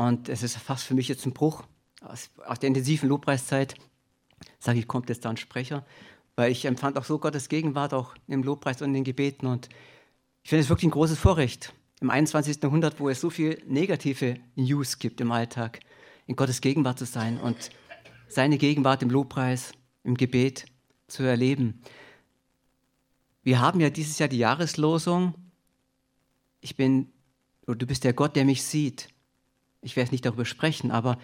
Und es ist fast für mich jetzt ein Bruch aus, aus der intensiven Lobpreiszeit. Sage ich, kommt jetzt da ein Sprecher? Weil ich empfand auch so Gottes Gegenwart auch im Lobpreis und in den Gebeten. Und ich finde es wirklich ein großes Vorrecht, im 21. Jahrhundert, wo es so viel negative News gibt im Alltag, in Gottes Gegenwart zu sein und seine Gegenwart im Lobpreis, im Gebet zu erleben. Wir haben ja dieses Jahr die Jahreslosung. Ich bin, oder du bist der Gott, der mich sieht. Ich werde nicht darüber sprechen, aber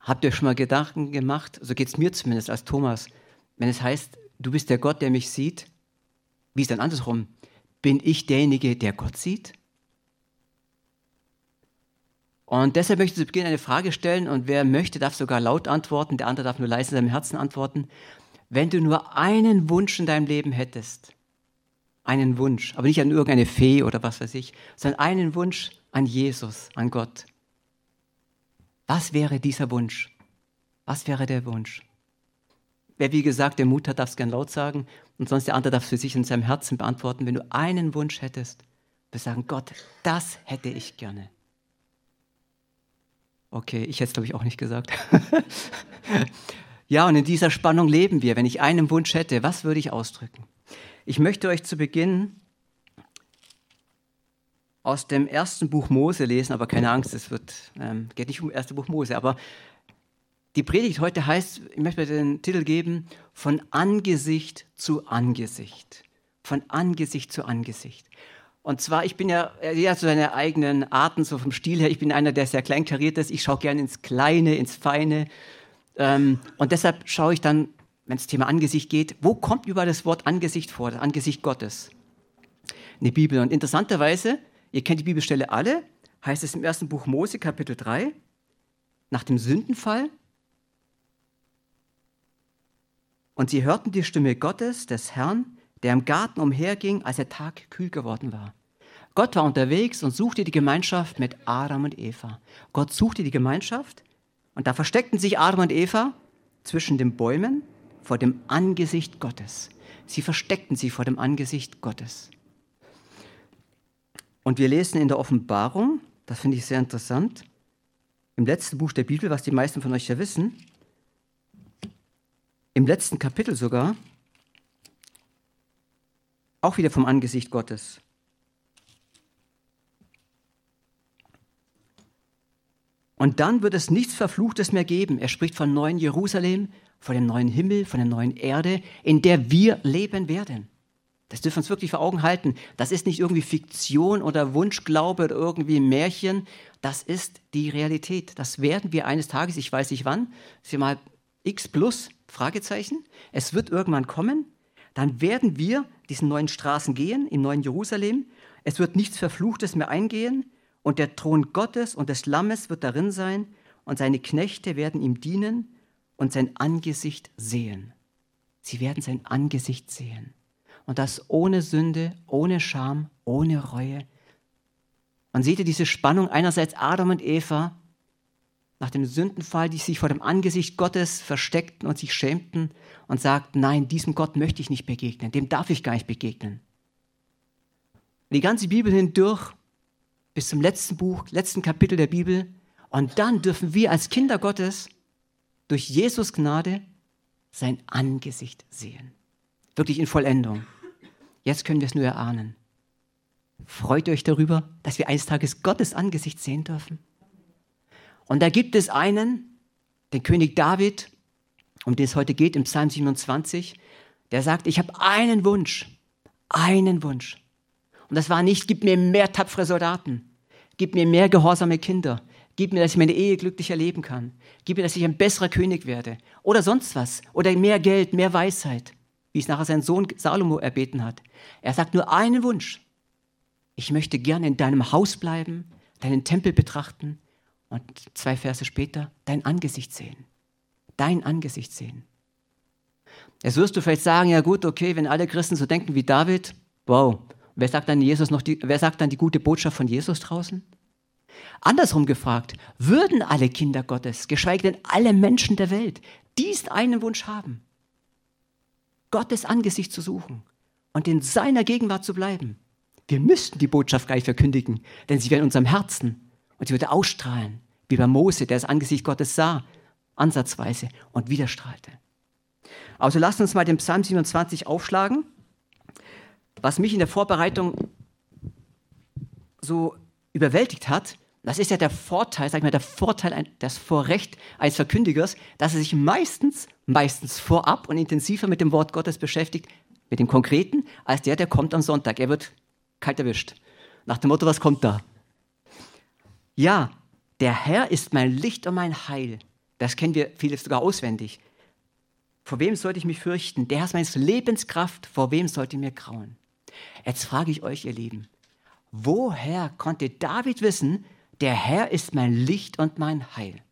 habt ihr schon mal Gedanken gemacht, so geht es mir zumindest als Thomas, wenn es heißt, du bist der Gott, der mich sieht, wie ist dann andersrum? Bin ich derjenige, der Gott sieht? Und deshalb möchte ich zu Beginn eine Frage stellen und wer möchte, darf sogar laut antworten, der andere darf nur leise in seinem Herzen antworten. Wenn du nur einen Wunsch in deinem Leben hättest, einen Wunsch, aber nicht an irgendeine Fee oder was weiß ich, sondern einen Wunsch an Jesus, an Gott. Was wäre dieser Wunsch? Was wäre der Wunsch? Wer wie gesagt der Mut hat, darf es gern laut sagen und sonst der andere darf es für sich in seinem Herzen beantworten. Wenn du einen Wunsch hättest, wir sagen, Gott, das hätte ich gerne. Okay, ich hätte es, glaube ich, auch nicht gesagt. ja, und in dieser Spannung leben wir. Wenn ich einen Wunsch hätte, was würde ich ausdrücken? Ich möchte euch zu Beginn aus dem ersten Buch Mose lesen, aber keine Angst, es wird, ähm, geht nicht um das erste Buch Mose, aber die Predigt heute heißt, ich möchte den Titel geben, von Angesicht zu Angesicht. Von Angesicht zu Angesicht. Und zwar, ich bin ja, hat so seine eigenen Arten, so vom Stil her. Ich bin einer, der sehr kleinkariert ist. Ich schaue gerne ins Kleine, ins Feine. Ähm, und deshalb schaue ich dann, wenn es Thema Angesicht geht, wo kommt überall das Wort Angesicht vor, das Angesicht Gottes? In der Bibel. Und interessanterweise, ihr kennt die Bibelstelle alle, heißt es im ersten Buch Mose, Kapitel 3, nach dem Sündenfall. Und sie hörten die Stimme Gottes, des Herrn, der im Garten umherging, als der Tag kühl geworden war. Gott war unterwegs und suchte die Gemeinschaft mit Adam und Eva. Gott suchte die Gemeinschaft und da versteckten sich Adam und Eva zwischen den Bäumen vor dem Angesicht Gottes. Sie versteckten sich vor dem Angesicht Gottes. Und wir lesen in der Offenbarung, das finde ich sehr interessant, im letzten Buch der Bibel, was die meisten von euch ja wissen, im letzten Kapitel sogar, auch wieder vom Angesicht Gottes. Und dann wird es nichts Verfluchtes mehr geben. Er spricht von neuen Jerusalem, von dem neuen Himmel, von der neuen Erde, in der wir leben werden. Das dürfen wir uns wirklich vor Augen halten. Das ist nicht irgendwie Fiktion oder Wunschglaube oder irgendwie Märchen. Das ist die Realität. Das werden wir eines Tages, ich weiß nicht wann, sie mal X plus, Fragezeichen. Es wird irgendwann kommen dann werden wir diesen neuen Straßen gehen, im neuen Jerusalem. Es wird nichts Verfluchtes mehr eingehen und der Thron Gottes und des Lammes wird darin sein und seine Knechte werden ihm dienen und sein Angesicht sehen. Sie werden sein Angesicht sehen. Und das ohne Sünde, ohne Scham, ohne Reue. Man sieht diese Spannung einerseits Adam und Eva, nach dem Sündenfall, die sich vor dem Angesicht Gottes versteckten und sich schämten und sagten, nein, diesem Gott möchte ich nicht begegnen, dem darf ich gar nicht begegnen. Die ganze Bibel hindurch, bis zum letzten Buch, letzten Kapitel der Bibel. Und dann dürfen wir als Kinder Gottes durch Jesus Gnade sein Angesicht sehen. Wirklich in Vollendung. Jetzt können wir es nur erahnen. Freut euch darüber, dass wir eines Tages Gottes Angesicht sehen dürfen? Und da gibt es einen, den König David, um den es heute geht, im Psalm 27, der sagt, ich habe einen Wunsch, einen Wunsch. Und das war nicht, gib mir mehr tapfere Soldaten, gib mir mehr gehorsame Kinder, gib mir, dass ich meine Ehe glücklich erleben kann, gib mir, dass ich ein besserer König werde oder sonst was oder mehr Geld, mehr Weisheit, wie es nachher sein Sohn Salomo erbeten hat. Er sagt nur einen Wunsch. Ich möchte gerne in deinem Haus bleiben, deinen Tempel betrachten, und zwei Verse später dein Angesicht sehen. Dein Angesicht sehen. Jetzt wirst du vielleicht sagen, ja gut, okay, wenn alle Christen so denken wie David, wow, wer sagt dann Jesus noch die, wer sagt dann die gute Botschaft von Jesus draußen? Andersrum gefragt, würden alle Kinder Gottes, geschweige denn alle Menschen der Welt, diesen einen Wunsch haben, Gottes Angesicht zu suchen und in seiner Gegenwart zu bleiben, wir müssten die Botschaft gleich verkündigen, denn sie wäre in unserem Herzen Und sie würde ausstrahlen, wie bei Mose, der das Angesicht Gottes sah, ansatzweise, und wieder strahlte. Also lasst uns mal den Psalm 27 aufschlagen. Was mich in der Vorbereitung so überwältigt hat, das ist ja der Vorteil, sag ich mal, der Vorteil, das Vorrecht eines Verkündigers, dass er sich meistens, meistens vorab und intensiver mit dem Wort Gottes beschäftigt, mit dem Konkreten, als der, der kommt am Sonntag. Er wird kalt erwischt. Nach dem Motto, was kommt da? Ja, der Herr ist mein Licht und mein Heil. Das kennen wir viele sogar auswendig. Vor wem sollte ich mich fürchten? Der Herr ist meines Lebenskraft. Vor wem sollte mir grauen? Jetzt frage ich euch, ihr Lieben, woher konnte David wissen, der Herr ist mein Licht und mein Heil?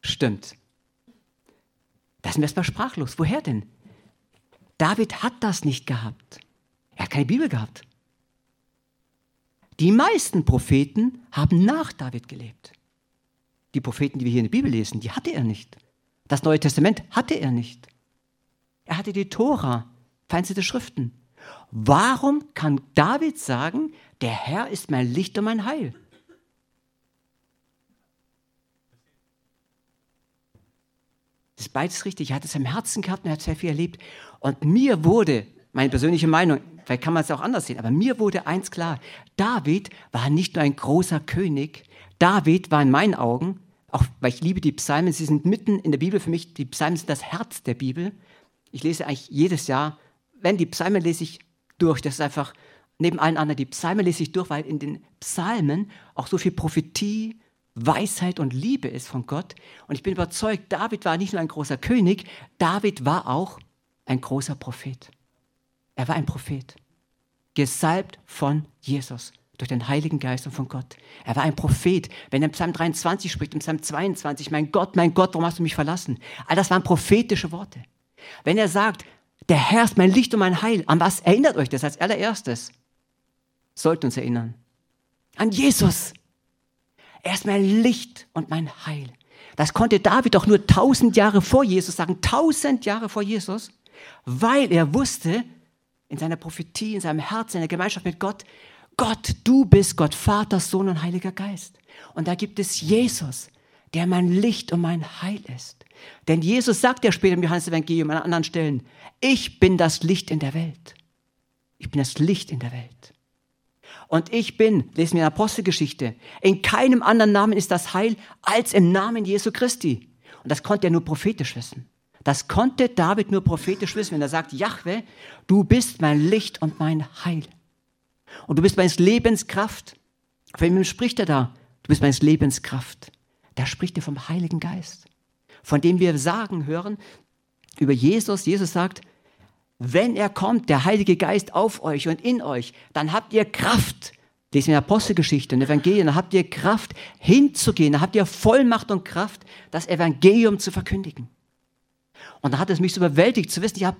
Stimmt. Da sind wir erstmal sprachlos. Woher denn? David hat das nicht gehabt. Er hat keine Bibel gehabt. Die meisten Propheten haben nach David gelebt. Die Propheten, die wir hier in der Bibel lesen, die hatte er nicht. Das Neue Testament hatte er nicht. Er hatte die Tora, vereinzelte Schriften. Warum kann David sagen, der Herr ist mein Licht und mein Heil? Das ist beides richtig. Er hat es im Herzen gehabt und er hat sehr viel erlebt. Und mir wurde, meine persönliche Meinung, vielleicht kann man es auch anders sehen, aber mir wurde eins klar. David war nicht nur ein großer König. David war in meinen Augen, auch weil ich liebe die Psalmen, sie sind mitten in der Bibel für mich, die Psalmen sind das Herz der Bibel. Ich lese eigentlich jedes Jahr, wenn die Psalmen lese ich durch. Das ist einfach neben allen anderen, die Psalmen lese ich durch, weil in den Psalmen auch so viel Prophetie, Weisheit und Liebe ist von Gott. Und ich bin überzeugt, David war nicht nur ein großer König, David war auch ein großer Prophet. Er war ein Prophet, gesalbt von Jesus, durch den Heiligen Geist und von Gott. Er war ein Prophet. Wenn er im Psalm 23 spricht, im Psalm 22, mein Gott, mein Gott, warum hast du mich verlassen? All das waren prophetische Worte. Wenn er sagt, der Herr ist mein Licht und mein Heil, an was erinnert euch das als allererstes? Sollt uns erinnern. An Jesus. Er ist mein Licht und mein Heil. Das konnte David doch nur tausend Jahre vor Jesus sagen, tausend Jahre vor Jesus, weil er wusste, in seiner Prophetie, in seinem Herzen, in der Gemeinschaft mit Gott, Gott, du bist Gott, Vater, Sohn und Heiliger Geist. Und da gibt es Jesus, der mein Licht und mein Heil ist. Denn Jesus sagt ja später im Johannes-Evangelium an anderen Stellen, ich bin das Licht in der Welt. Ich bin das Licht in der Welt. Und ich bin, lesen wir in der Apostelgeschichte, in keinem anderen Namen ist das Heil als im Namen Jesu Christi. Und das konnte er nur prophetisch wissen. Das konnte David nur prophetisch wissen, wenn er sagt, Jahwe, du bist mein Licht und mein Heil. Und du bist meines Lebens Kraft. Von wem spricht er da? Du bist meines Lebens Kraft. Da spricht er vom Heiligen Geist, von dem wir sagen hören über Jesus. Jesus sagt, wenn er kommt, der Heilige Geist auf euch und in euch, dann habt ihr Kraft. Lesen wir in Apostelgeschichte und Evangelien, dann habt ihr Kraft hinzugehen, dann habt ihr Vollmacht und Kraft, das Evangelium zu verkündigen. Und da hat es mich so überwältigt zu wissen, ja,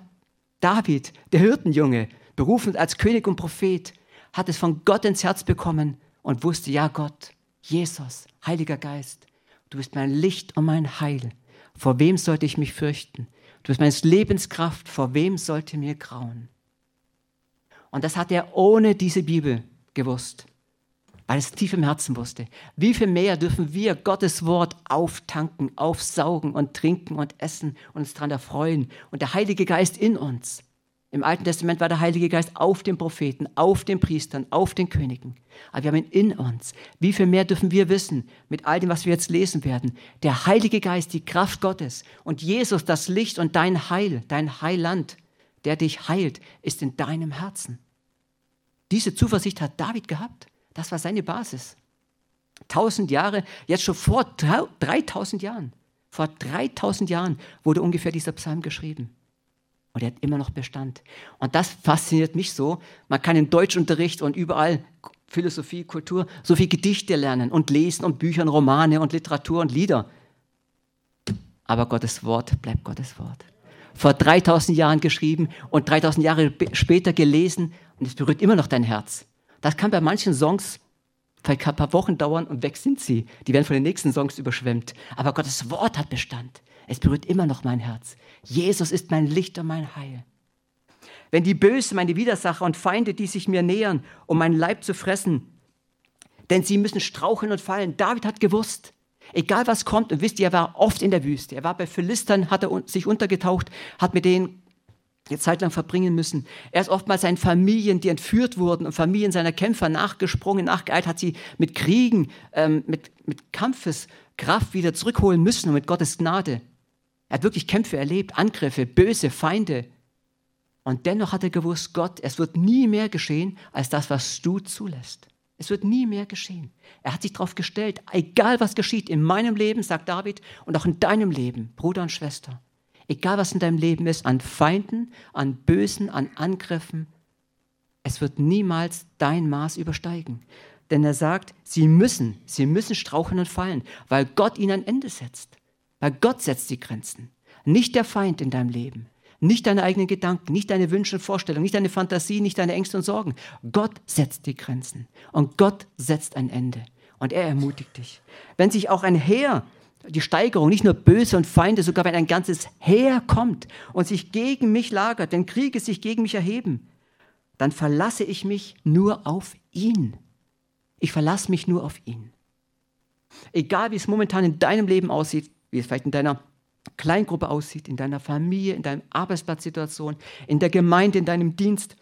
David, der Hirtenjunge, berufen als König und Prophet, hat es von Gott ins Herz bekommen und wusste, ja Gott, Jesus, Heiliger Geist, du bist mein Licht und mein Heil. Vor wem sollte ich mich fürchten? Du bist meines Lebenskraft, vor wem sollte mir grauen? Und das hat er ohne diese Bibel gewusst, weil es tief im Herzen wusste. Wie viel mehr dürfen wir Gottes Wort auftanken, aufsaugen und trinken und essen und uns daran erfreuen und der Heilige Geist in uns. Im Alten Testament war der Heilige Geist auf den Propheten, auf den Priestern, auf den Königen. Aber wir haben ihn in uns. Wie viel mehr dürfen wir wissen mit all dem, was wir jetzt lesen werden? Der Heilige Geist, die Kraft Gottes und Jesus, das Licht und dein Heil, dein Heiland, der dich heilt, ist in deinem Herzen. Diese Zuversicht hat David gehabt. Das war seine Basis. Tausend Jahre, jetzt schon vor 3000 Jahren, vor 3000 Jahren wurde ungefähr dieser Psalm geschrieben. Und er hat immer noch Bestand. Und das fasziniert mich so. Man kann im Deutschunterricht und überall Philosophie, Kultur, so viel Gedichte lernen und lesen und Bücher und Romane und Literatur und Lieder. Aber Gottes Wort bleibt Gottes Wort. Vor 3000 Jahren geschrieben und 3000 Jahre später gelesen und es berührt immer noch dein Herz. Das kann bei manchen Songs vielleicht ein paar Wochen dauern und weg sind sie. Die werden von den nächsten Songs überschwemmt. Aber Gottes Wort hat Bestand. Es berührt immer noch mein Herz. Jesus ist mein Licht und mein Heil. wenn die Bösen, meine Widersacher und Feinde, die sich mir nähern, um meinen Leib zu fressen, denn sie müssen straucheln und fallen. David hat gewusst, egal was kommt, und wisst ihr, er war oft in der Wüste, er war bei Philistern, hat er sich untergetaucht, hat mit denen eine Zeit lang verbringen müssen. Er ist oftmals seinen Familien, die entführt wurden und Familien seiner Kämpfer nachgesprungen, nachgeeilt, hat sie mit Kriegen, ähm, mit, mit Kampfeskraft wieder zurückholen müssen und mit Gottes Gnade. Er hat wirklich Kämpfe erlebt, Angriffe, böse Feinde. Und dennoch hat er gewusst, Gott, es wird nie mehr geschehen als das, was du zulässt. Es wird nie mehr geschehen. Er hat sich darauf gestellt, egal was geschieht in meinem Leben, sagt David, und auch in deinem Leben, Bruder und Schwester. Egal was in deinem Leben ist, an Feinden, an Bösen, an Angriffen, es wird niemals dein Maß übersteigen. Denn er sagt, sie müssen, sie müssen straucheln und fallen, weil Gott ihnen ein Ende setzt. Weil Gott setzt die Grenzen. Nicht der Feind in deinem Leben. Nicht deine eigenen Gedanken, nicht deine Wünsche und Vorstellungen, nicht deine Fantasie, nicht deine Ängste und Sorgen. Gott setzt die Grenzen. Und Gott setzt ein Ende. Und er ermutigt dich. Wenn sich auch ein Heer, die Steigerung, nicht nur Böse und Feinde, sogar wenn ein ganzes Heer kommt und sich gegen mich lagert, wenn Kriege sich gegen mich erheben, dann verlasse ich mich nur auf ihn. Ich verlasse mich nur auf ihn. Egal wie es momentan in deinem Leben aussieht, wie es vielleicht in deiner Kleingruppe aussieht, in deiner Familie, in deiner Arbeitsplatzsituation, in der Gemeinde, in deinem Dienst,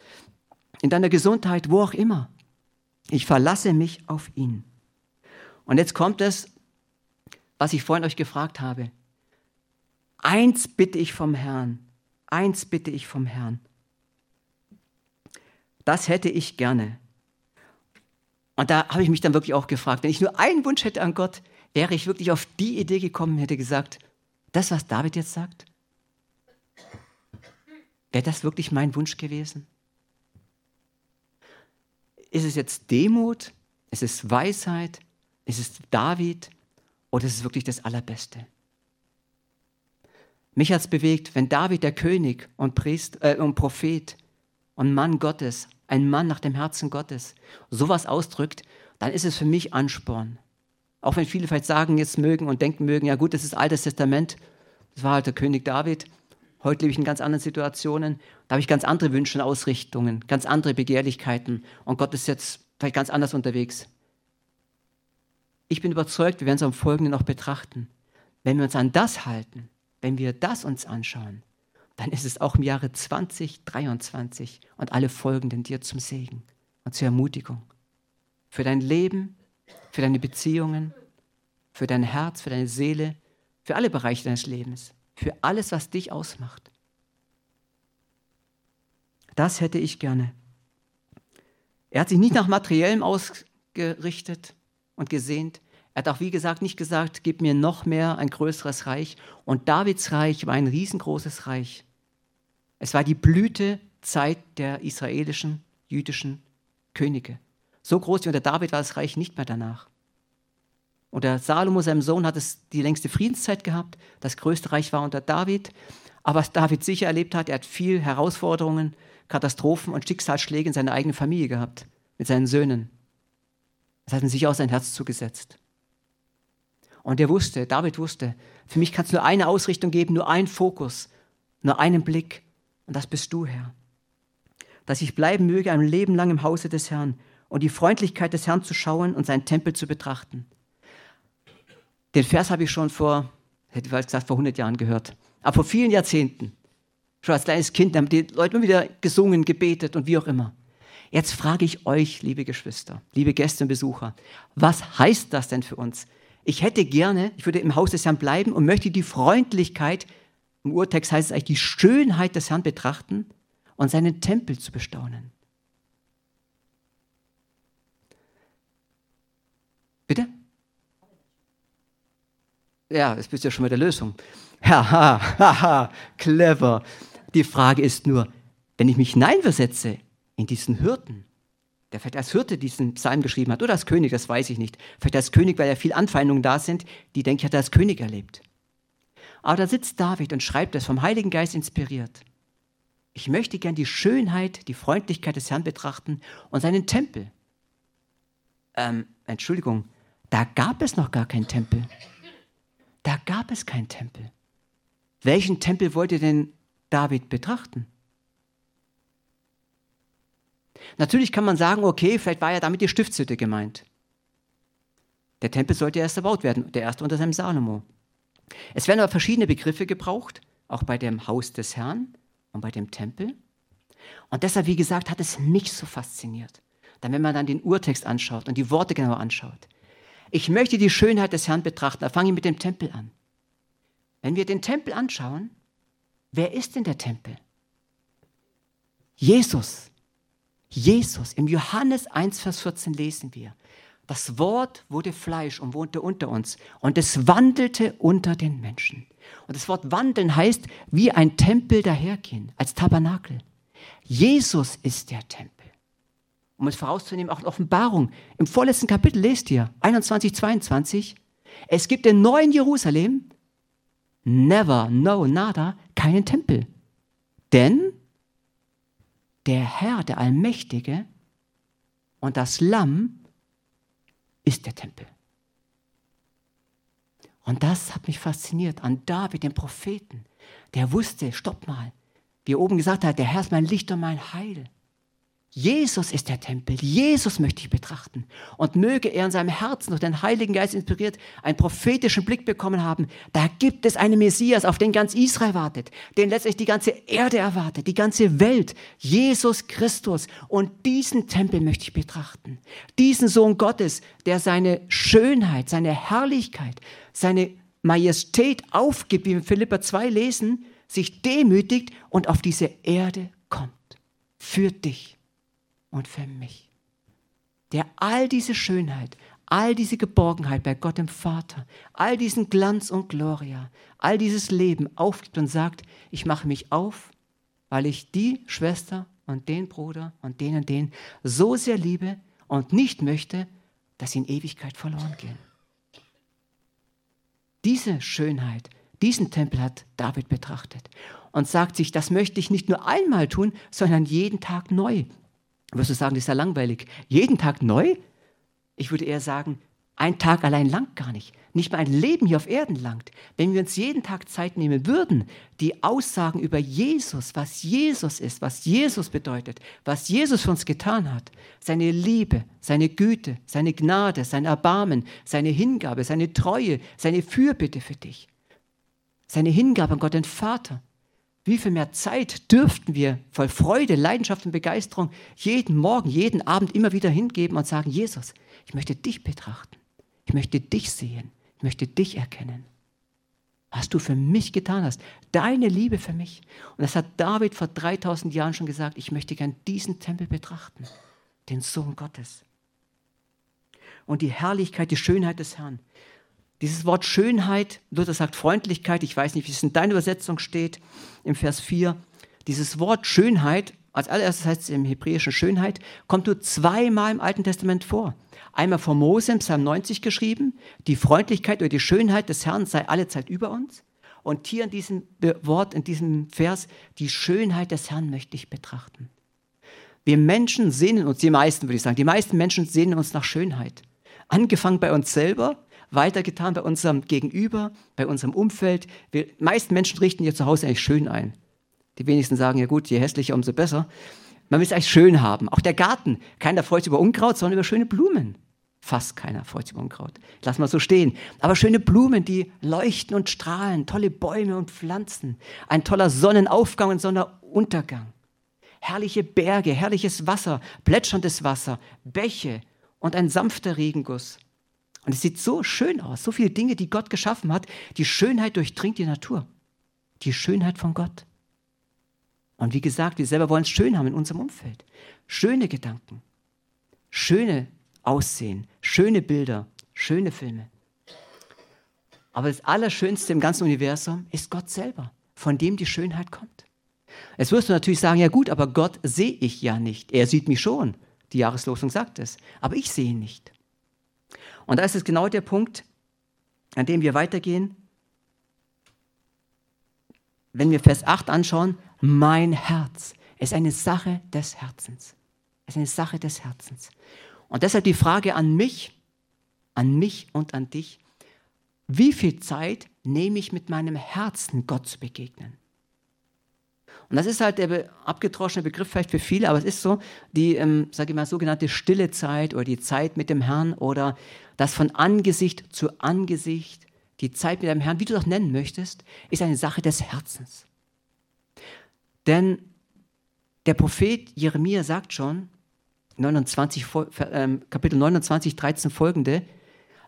in deiner Gesundheit, wo auch immer. Ich verlasse mich auf ihn. Und jetzt kommt es, was ich vorhin euch gefragt habe. Eins bitte ich vom Herrn. Eins bitte ich vom Herrn. Das hätte ich gerne. Und da habe ich mich dann wirklich auch gefragt, wenn ich nur einen Wunsch hätte an Gott, wäre ich wirklich auf die Idee gekommen, hätte gesagt, das, was David jetzt sagt, wäre das wirklich mein Wunsch gewesen? Ist es jetzt Demut? Ist es Weisheit? Ist es David? Oder ist es wirklich das Allerbeste? Mich hat es bewegt, wenn David, der König und, Priest, äh, und Prophet und Mann Gottes, ein Mann nach dem Herzen Gottes, sowas ausdrückt, dann ist es für mich Ansporn. Auch wenn viele vielleicht sagen jetzt mögen und denken mögen, ja gut, das ist Altes Testament, das war halt der König David. Heute lebe ich in ganz anderen Situationen. Da habe ich ganz andere Wünsche und Ausrichtungen, ganz andere Begehrlichkeiten. Und Gott ist jetzt vielleicht ganz anders unterwegs. Ich bin überzeugt, wir werden es am Folgenden noch betrachten. Wenn wir uns an das halten, wenn wir das uns anschauen, dann ist es auch im Jahre 2023 und alle Folgenden dir zum Segen und zur Ermutigung. Für dein Leben, für deine Beziehungen, für dein Herz, für deine Seele, für alle Bereiche deines Lebens, für alles, was dich ausmacht. Das hätte ich gerne. Er hat sich nicht nach Materiellem ausgerichtet und gesehnt. Er hat auch, wie gesagt, nicht gesagt, gib mir noch mehr ein größeres Reich. Und Davids Reich war ein riesengroßes Reich. Es war die Blütezeit der israelischen, jüdischen Könige. So groß wie unter David war das Reich nicht mehr danach. Unter Salomo, seinem Sohn, hat es die längste Friedenszeit gehabt. Das größte Reich war unter David. Aber was David sicher erlebt hat, er hat viel Herausforderungen, Katastrophen und Schicksalsschläge in seiner eigenen Familie gehabt, mit seinen Söhnen. Das hat ihm sicher auch sein Herz zugesetzt. Und er wusste, David wusste, für mich kann es nur eine Ausrichtung geben, nur einen Fokus, nur einen Blick. Und das bist du, Herr. Dass ich bleiben möge ein Leben lang im Hause des Herrn und die Freundlichkeit des Herrn zu schauen und seinen Tempel zu betrachten. Den Vers habe ich schon vor, hätte ich gesagt, vor 100 Jahren gehört, aber vor vielen Jahrzehnten. Schon als kleines Kind haben die Leute immer wieder gesungen, gebetet und wie auch immer. Jetzt frage ich euch, liebe Geschwister, liebe Gäste und Besucher, was heißt das denn für uns? Ich hätte gerne, ich würde im Haus des Herrn bleiben und möchte die Freundlichkeit, im Urtext heißt es eigentlich die Schönheit des Herrn betrachten und seinen Tempel zu bestaunen. Bitte? Ja, das bist ja schon mit der Lösung. Haha, haha, clever. Die Frage ist nur, wenn ich mich hineinversetze in diesen Hirten, der vielleicht als Hirte diesen Psalm geschrieben hat oder als König, das weiß ich nicht. Vielleicht als König, weil ja viele Anfeindungen da sind, die denke ich, hat er als König erlebt. Aber da sitzt David und schreibt es vom Heiligen Geist inspiriert. Ich möchte gern die Schönheit, die Freundlichkeit des Herrn betrachten und seinen Tempel. Ähm, Entschuldigung, da gab es noch gar keinen Tempel. Da gab es keinen Tempel. Welchen Tempel wollte denn David betrachten? Natürlich kann man sagen, okay, vielleicht war ja damit die Stiftshütte gemeint. Der Tempel sollte erst erbaut werden, der erste unter seinem Salomo. Es werden aber verschiedene Begriffe gebraucht, auch bei dem Haus des Herrn und bei dem Tempel. Und deshalb, wie gesagt, hat es mich so fasziniert. Dann, wenn man dann den Urtext anschaut und die Worte genauer anschaut. Ich möchte die Schönheit des Herrn betrachten. Da fange ich mit dem Tempel an. Wenn wir den Tempel anschauen, wer ist denn der Tempel? Jesus. Jesus. Im Johannes 1, Vers 14 lesen wir. Das Wort wurde Fleisch und wohnte unter uns und es wandelte unter den Menschen. Und das Wort wandeln heißt wie ein Tempel dahergehen, als Tabernakel. Jesus ist der Tempel. Um es vorauszunehmen, auch in Offenbarung, im vorletzten Kapitel lest ihr, 21, 22, es gibt in neuen Jerusalem, never, no, nada, keinen Tempel. Denn der Herr, der Allmächtige und das Lamm ist der Tempel. Und das hat mich fasziniert an David, dem Propheten. Der wusste, stopp mal, wie er oben gesagt hat, der Herr ist mein Licht und mein Heil. Jesus ist der Tempel. Jesus möchte ich betrachten. Und möge er in seinem Herzen durch den Heiligen Geist inspiriert einen prophetischen Blick bekommen haben. Da gibt es einen Messias, auf den ganz Israel wartet, den letztlich die ganze Erde erwartet, die ganze Welt. Jesus Christus. Und diesen Tempel möchte ich betrachten. Diesen Sohn Gottes, der seine Schönheit, seine Herrlichkeit, seine Majestät aufgibt, wie wir in Philippa 2 lesen, sich demütigt und auf diese Erde kommt. Für dich und für mich. Der all diese Schönheit, all diese Geborgenheit bei Gott dem Vater, all diesen Glanz und Gloria, all dieses Leben aufgibt und sagt, ich mache mich auf, weil ich die Schwester und den Bruder und den und den so sehr liebe und nicht möchte, dass sie in Ewigkeit verloren gehen. Diese Schönheit, diesen Tempel hat David betrachtet und sagt sich, das möchte ich nicht nur einmal tun, sondern jeden Tag neu wirst du sagen, das ist ja langweilig. Jeden Tag neu? Ich würde eher sagen, ein Tag allein langt gar nicht. Nicht mal ein Leben hier auf Erden langt. Wenn wir uns jeden Tag Zeit nehmen würden, die Aussagen über Jesus, was Jesus ist, was Jesus bedeutet, was Jesus für uns getan hat, seine Liebe, seine Güte, seine Gnade, sein Erbarmen, seine Hingabe, seine Treue, seine Fürbitte für dich, seine Hingabe an Gott den Vater, wie viel mehr Zeit dürften wir voll Freude, Leidenschaft und Begeisterung jeden Morgen, jeden Abend immer wieder hingeben und sagen, Jesus, ich möchte dich betrachten. Ich möchte dich sehen. Ich möchte dich erkennen. Was du für mich getan hast. Deine Liebe für mich. Und das hat David vor 3000 Jahren schon gesagt. Ich möchte gern diesen Tempel betrachten. Den Sohn Gottes. Und die Herrlichkeit, die Schönheit des Herrn. Dieses Wort Schönheit, Luther sagt Freundlichkeit, ich weiß nicht, wie es in deiner Übersetzung steht, im Vers 4. Dieses Wort Schönheit, als allererstes heißt es im Hebräischen Schönheit, kommt nur zweimal im Alten Testament vor. Einmal vor Mose im Psalm 90 geschrieben, die Freundlichkeit oder die Schönheit des Herrn sei alle Zeit über uns. Und hier in diesem Wort, in diesem Vers, die Schönheit des Herrn möchte ich betrachten. Wir Menschen sehnen uns, die meisten würde ich sagen, die meisten Menschen sehnen uns nach Schönheit. Angefangen bei uns selber, weitergetan bei unserem Gegenüber, bei unserem Umfeld. Wir, meisten Menschen richten ihr Zuhause eigentlich schön ein. Die wenigsten sagen, ja gut, je hässlicher, umso besser. Man will es eigentlich schön haben. Auch der Garten. Keiner freut sich über Unkraut, sondern über schöne Blumen. Fast keiner freut sich über Unkraut. Lass mal so stehen. Aber schöne Blumen, die leuchten und strahlen. Tolle Bäume und Pflanzen. Ein toller Sonnenaufgang und Sonnenuntergang. Herrliche Berge, herrliches Wasser, plätscherndes Wasser, Bäche und ein sanfter Regenguss. Und es sieht so schön aus, so viele Dinge, die Gott geschaffen hat. Die Schönheit durchdringt die Natur. Die Schönheit von Gott. Und wie gesagt, wir selber wollen es schön haben in unserem Umfeld. Schöne Gedanken, schöne Aussehen, schöne Bilder, schöne Filme. Aber das Allerschönste im ganzen Universum ist Gott selber, von dem die Schönheit kommt. Jetzt wirst du natürlich sagen, ja gut, aber Gott sehe ich ja nicht. Er sieht mich schon. Die Jahreslosung sagt es. Aber ich sehe ihn nicht. Und da ist es genau der Punkt, an dem wir weitergehen. Wenn wir Vers 8 anschauen, mein Herz ist eine Sache des Herzens. Es ist eine Sache des Herzens. Und deshalb die Frage an mich, an mich und an dich, wie viel Zeit nehme ich mit meinem Herzen Gott zu begegnen? Und das ist halt der abgedroschene Begriff vielleicht für viele, aber es ist so, die, ähm, sage ich mal, sogenannte stille Zeit oder die Zeit mit dem Herrn oder das von Angesicht zu Angesicht, die Zeit mit dem Herrn, wie du das nennen möchtest, ist eine Sache des Herzens. Denn der Prophet Jeremia sagt schon, 29, äh, Kapitel 29, 13 folgende,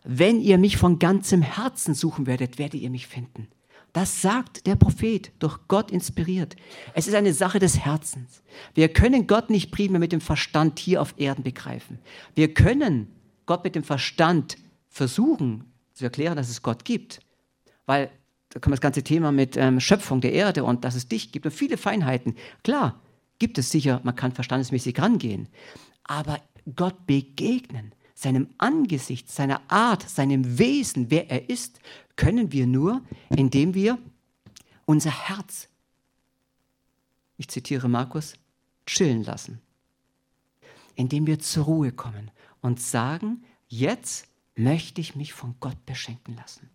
wenn ihr mich von ganzem Herzen suchen werdet, werdet ihr mich finden. Das sagt der Prophet, durch Gott inspiriert. Es ist eine Sache des Herzens. Wir können Gott nicht primär mit dem Verstand hier auf Erden begreifen. Wir können Gott mit dem Verstand versuchen zu erklären, dass es Gott gibt. Weil da kommt das ganze Thema mit ähm, Schöpfung der Erde und dass es dich gibt und viele Feinheiten. Klar, gibt es sicher, man kann verstandesmäßig rangehen. Aber Gott begegnen, seinem Angesicht, seiner Art, seinem Wesen, wer er ist, können wir nur, indem wir unser Herz, ich zitiere Markus, chillen lassen. Indem wir zur Ruhe kommen und sagen, jetzt möchte ich mich von Gott beschenken lassen.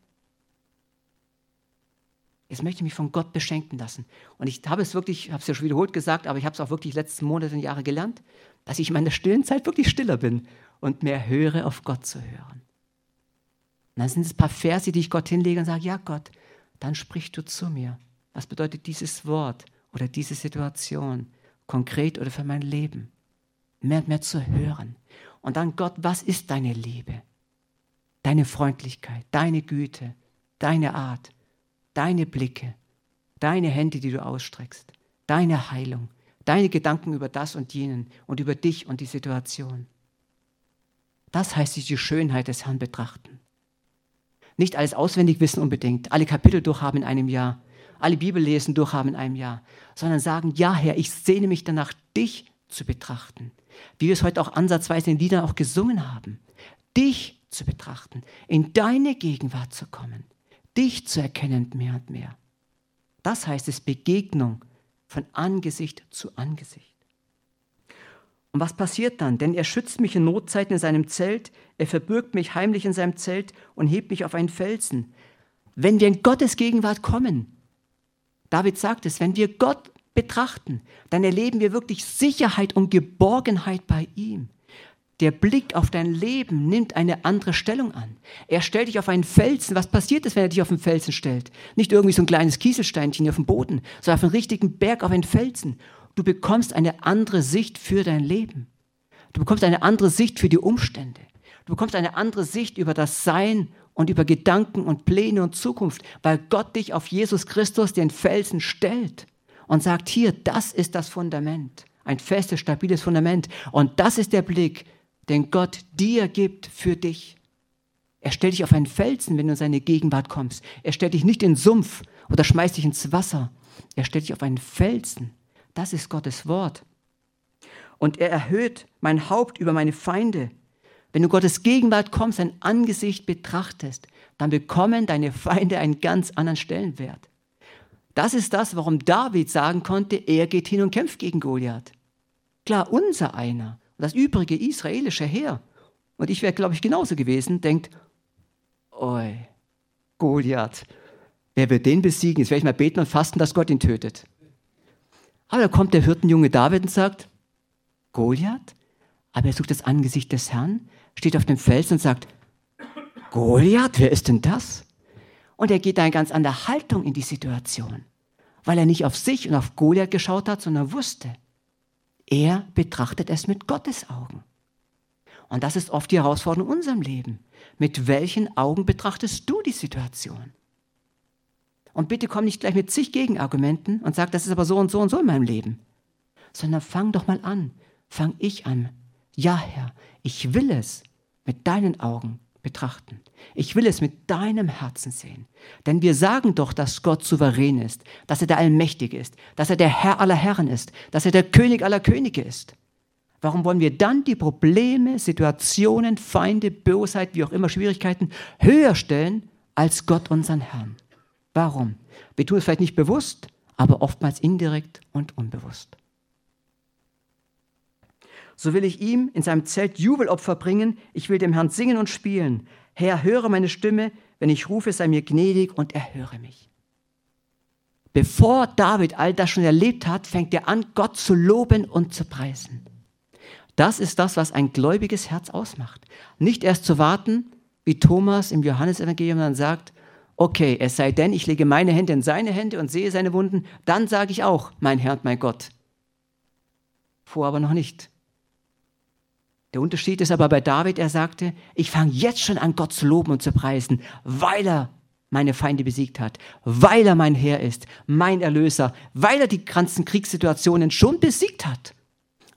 Jetzt möchte ich mich von Gott beschenken lassen. Und ich habe es wirklich, ich habe es ja schon wiederholt gesagt, aber ich habe es auch wirklich letzten Monate und Jahre gelernt, dass ich in meiner stillen Zeit wirklich stiller bin und mehr höre, auf Gott zu hören. Und dann sind es ein paar Verse, die ich Gott hinlege und sage, ja Gott, dann sprichst du zu mir. Was bedeutet dieses Wort oder diese Situation konkret oder für mein Leben? Mehr und mehr zu hören. Und dann Gott, was ist deine Liebe? Deine Freundlichkeit, deine Güte, deine Art, deine Blicke, deine Hände, die du ausstreckst, deine Heilung, deine Gedanken über das und jenen und über dich und die Situation. Das heißt, die Schönheit des Herrn betrachten. Nicht alles auswendig wissen unbedingt, alle Kapitel durchhaben in einem Jahr, alle Bibellesen durchhaben in einem Jahr, sondern sagen, ja Herr, ich sehne mich danach, dich zu betrachten. Wie wir es heute auch ansatzweise in Liedern auch gesungen haben. Dich zu betrachten, in deine Gegenwart zu kommen, dich zu erkennen mehr und mehr. Das heißt es Begegnung von Angesicht zu Angesicht. Und was passiert dann? Denn er schützt mich in Notzeiten in seinem Zelt, er verbirgt mich heimlich in seinem Zelt und hebt mich auf einen Felsen. Wenn wir in Gottes Gegenwart kommen, David sagt es, wenn wir Gott betrachten, dann erleben wir wirklich Sicherheit und Geborgenheit bei ihm. Der Blick auf dein Leben nimmt eine andere Stellung an. Er stellt dich auf einen Felsen. Was passiert ist, wenn er dich auf einen Felsen stellt? Nicht irgendwie so ein kleines Kieselsteinchen auf dem Boden, sondern auf einen richtigen Berg, auf einen Felsen. Du bekommst eine andere Sicht für dein Leben. Du bekommst eine andere Sicht für die Umstände. Du bekommst eine andere Sicht über das Sein und über Gedanken und Pläne und Zukunft, weil Gott dich auf Jesus Christus, den Felsen, stellt und sagt, hier, das ist das Fundament, ein festes, stabiles Fundament. Und das ist der Blick, den Gott dir gibt für dich. Er stellt dich auf einen Felsen, wenn du in seine Gegenwart kommst. Er stellt dich nicht in den Sumpf oder schmeißt dich ins Wasser. Er stellt dich auf einen Felsen. Das ist Gottes Wort. Und er erhöht mein Haupt über meine Feinde. Wenn du Gottes Gegenwart kommst, sein Angesicht betrachtest, dann bekommen deine Feinde einen ganz anderen Stellenwert. Das ist das, warum David sagen konnte, er geht hin und kämpft gegen Goliath. Klar, unser einer, das übrige israelische Heer, und ich wäre, glaube ich, genauso gewesen, denkt, oi, Goliath, wer wird den besiegen? Jetzt werde ich mal beten und fasten, dass Gott ihn tötet. Aber da kommt der Hirtenjunge David und sagt, Goliath? Aber er sucht das Angesicht des Herrn, steht auf dem Fels und sagt, Goliath, wer ist denn das? Und er geht da eine ganz andere Haltung in die Situation, weil er nicht auf sich und auf Goliath geschaut hat, sondern wusste, er betrachtet es mit Gottes Augen. Und das ist oft die Herausforderung in unserem Leben. Mit welchen Augen betrachtest du die Situation? Und bitte komm nicht gleich mit zig Gegenargumenten und sag, das ist aber so und so und so in meinem Leben. Sondern fang doch mal an. Fang ich an. Ja, Herr, ich will es mit deinen Augen betrachten. Ich will es mit deinem Herzen sehen. Denn wir sagen doch, dass Gott souverän ist, dass er der Allmächtige ist, dass er der Herr aller Herren ist, dass er der König aller Könige ist. Warum wollen wir dann die Probleme, Situationen, Feinde, Bosheit, wie auch immer Schwierigkeiten höher stellen als Gott unseren Herrn? Warum? Wir tun es vielleicht nicht bewusst, aber oftmals indirekt und unbewusst. So will ich ihm in seinem Zelt Jubelopfer bringen, ich will dem Herrn singen und spielen. Herr, höre meine Stimme, wenn ich rufe, sei mir gnädig und erhöre mich. Bevor David all das schon erlebt hat, fängt er an, Gott zu loben und zu preisen. Das ist das, was ein gläubiges Herz ausmacht. Nicht erst zu warten, wie Thomas im Johannesevangelium dann sagt, okay, es sei denn, ich lege meine Hände in seine Hände und sehe seine Wunden, dann sage ich auch, mein Herr und mein Gott. Vor aber noch nicht. Der Unterschied ist aber bei David, er sagte, ich fange jetzt schon an, Gott zu loben und zu preisen, weil er meine Feinde besiegt hat, weil er mein Herr ist, mein Erlöser, weil er die ganzen Kriegssituationen schon besiegt hat,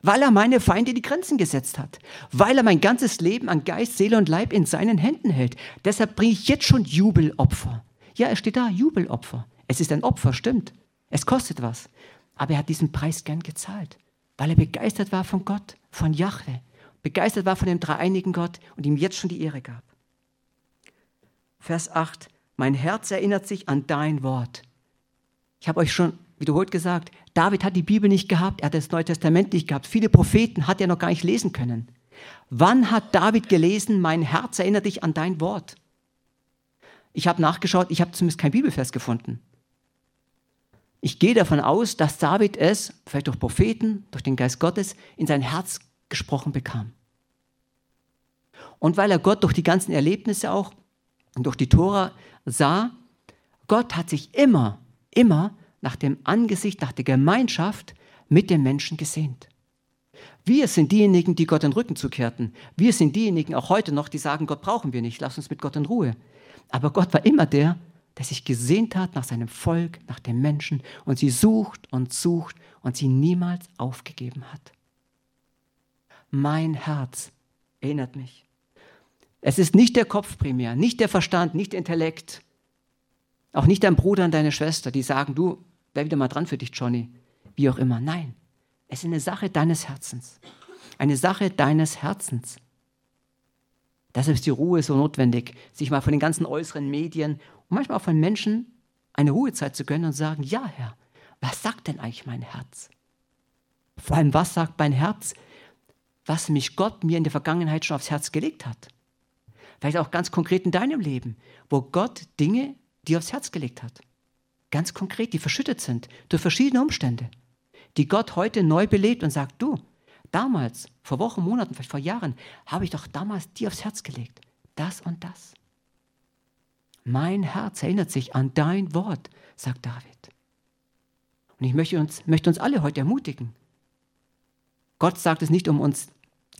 weil er meine Feinde die Grenzen gesetzt hat, weil er mein ganzes Leben an Geist, Seele und Leib in seinen Händen hält. Deshalb bringe ich jetzt schon Jubelopfer. Ja, es steht da, Jubelopfer. Es ist ein Opfer, stimmt. Es kostet was. Aber er hat diesen Preis gern gezahlt, weil er begeistert war von Gott, von Jahwe, begeistert war von dem dreieinigen Gott und ihm jetzt schon die Ehre gab. Vers 8. Mein Herz erinnert sich an dein Wort. Ich habe euch schon wiederholt gesagt, David hat die Bibel nicht gehabt, er hat das Neue Testament nicht gehabt. Viele Propheten hat er noch gar nicht lesen können. Wann hat David gelesen, mein Herz erinnert dich an dein Wort? Ich habe nachgeschaut, ich habe zumindest kein Bibelvers gefunden. Ich gehe davon aus, dass David es, vielleicht durch Propheten, durch den Geist Gottes, in sein Herz gesprochen bekam. Und weil er Gott durch die ganzen Erlebnisse auch und durch die Tora sah, Gott hat sich immer, immer nach dem Angesicht, nach der Gemeinschaft mit den Menschen gesehnt. Wir sind diejenigen, die Gott den Rücken zukehrten. Wir sind diejenigen auch heute noch, die sagen, Gott brauchen wir nicht, lass uns mit Gott in Ruhe. Aber Gott war immer der, der sich gesehnt hat nach seinem Volk, nach den Menschen und sie sucht und sucht und sie niemals aufgegeben hat. Mein Herz erinnert mich. Es ist nicht der Kopf primär, nicht der Verstand, nicht der Intellekt, auch nicht dein Bruder und deine Schwester, die sagen, du, wäre wieder mal dran für dich, Johnny, wie auch immer. Nein, es ist eine Sache deines Herzens. Eine Sache deines Herzens. Deshalb ist die Ruhe so notwendig, sich mal von den ganzen äußeren Medien und manchmal auch von Menschen eine Ruhezeit zu gönnen und sagen, ja Herr, was sagt denn eigentlich mein Herz? Vor allem, was sagt mein Herz, was mich Gott mir in der Vergangenheit schon aufs Herz gelegt hat? Vielleicht auch ganz konkret in deinem Leben, wo Gott Dinge dir aufs Herz gelegt hat. Ganz konkret, die verschüttet sind durch verschiedene Umstände, die Gott heute neu belebt und sagt, du, damals, vor Wochen, Monaten, vielleicht vor Jahren, habe ich doch damals dir aufs Herz gelegt. Das und das. Mein Herz erinnert sich an dein Wort, sagt David. Und ich möchte uns, möchte uns alle heute ermutigen. Gott sagt es nicht, um uns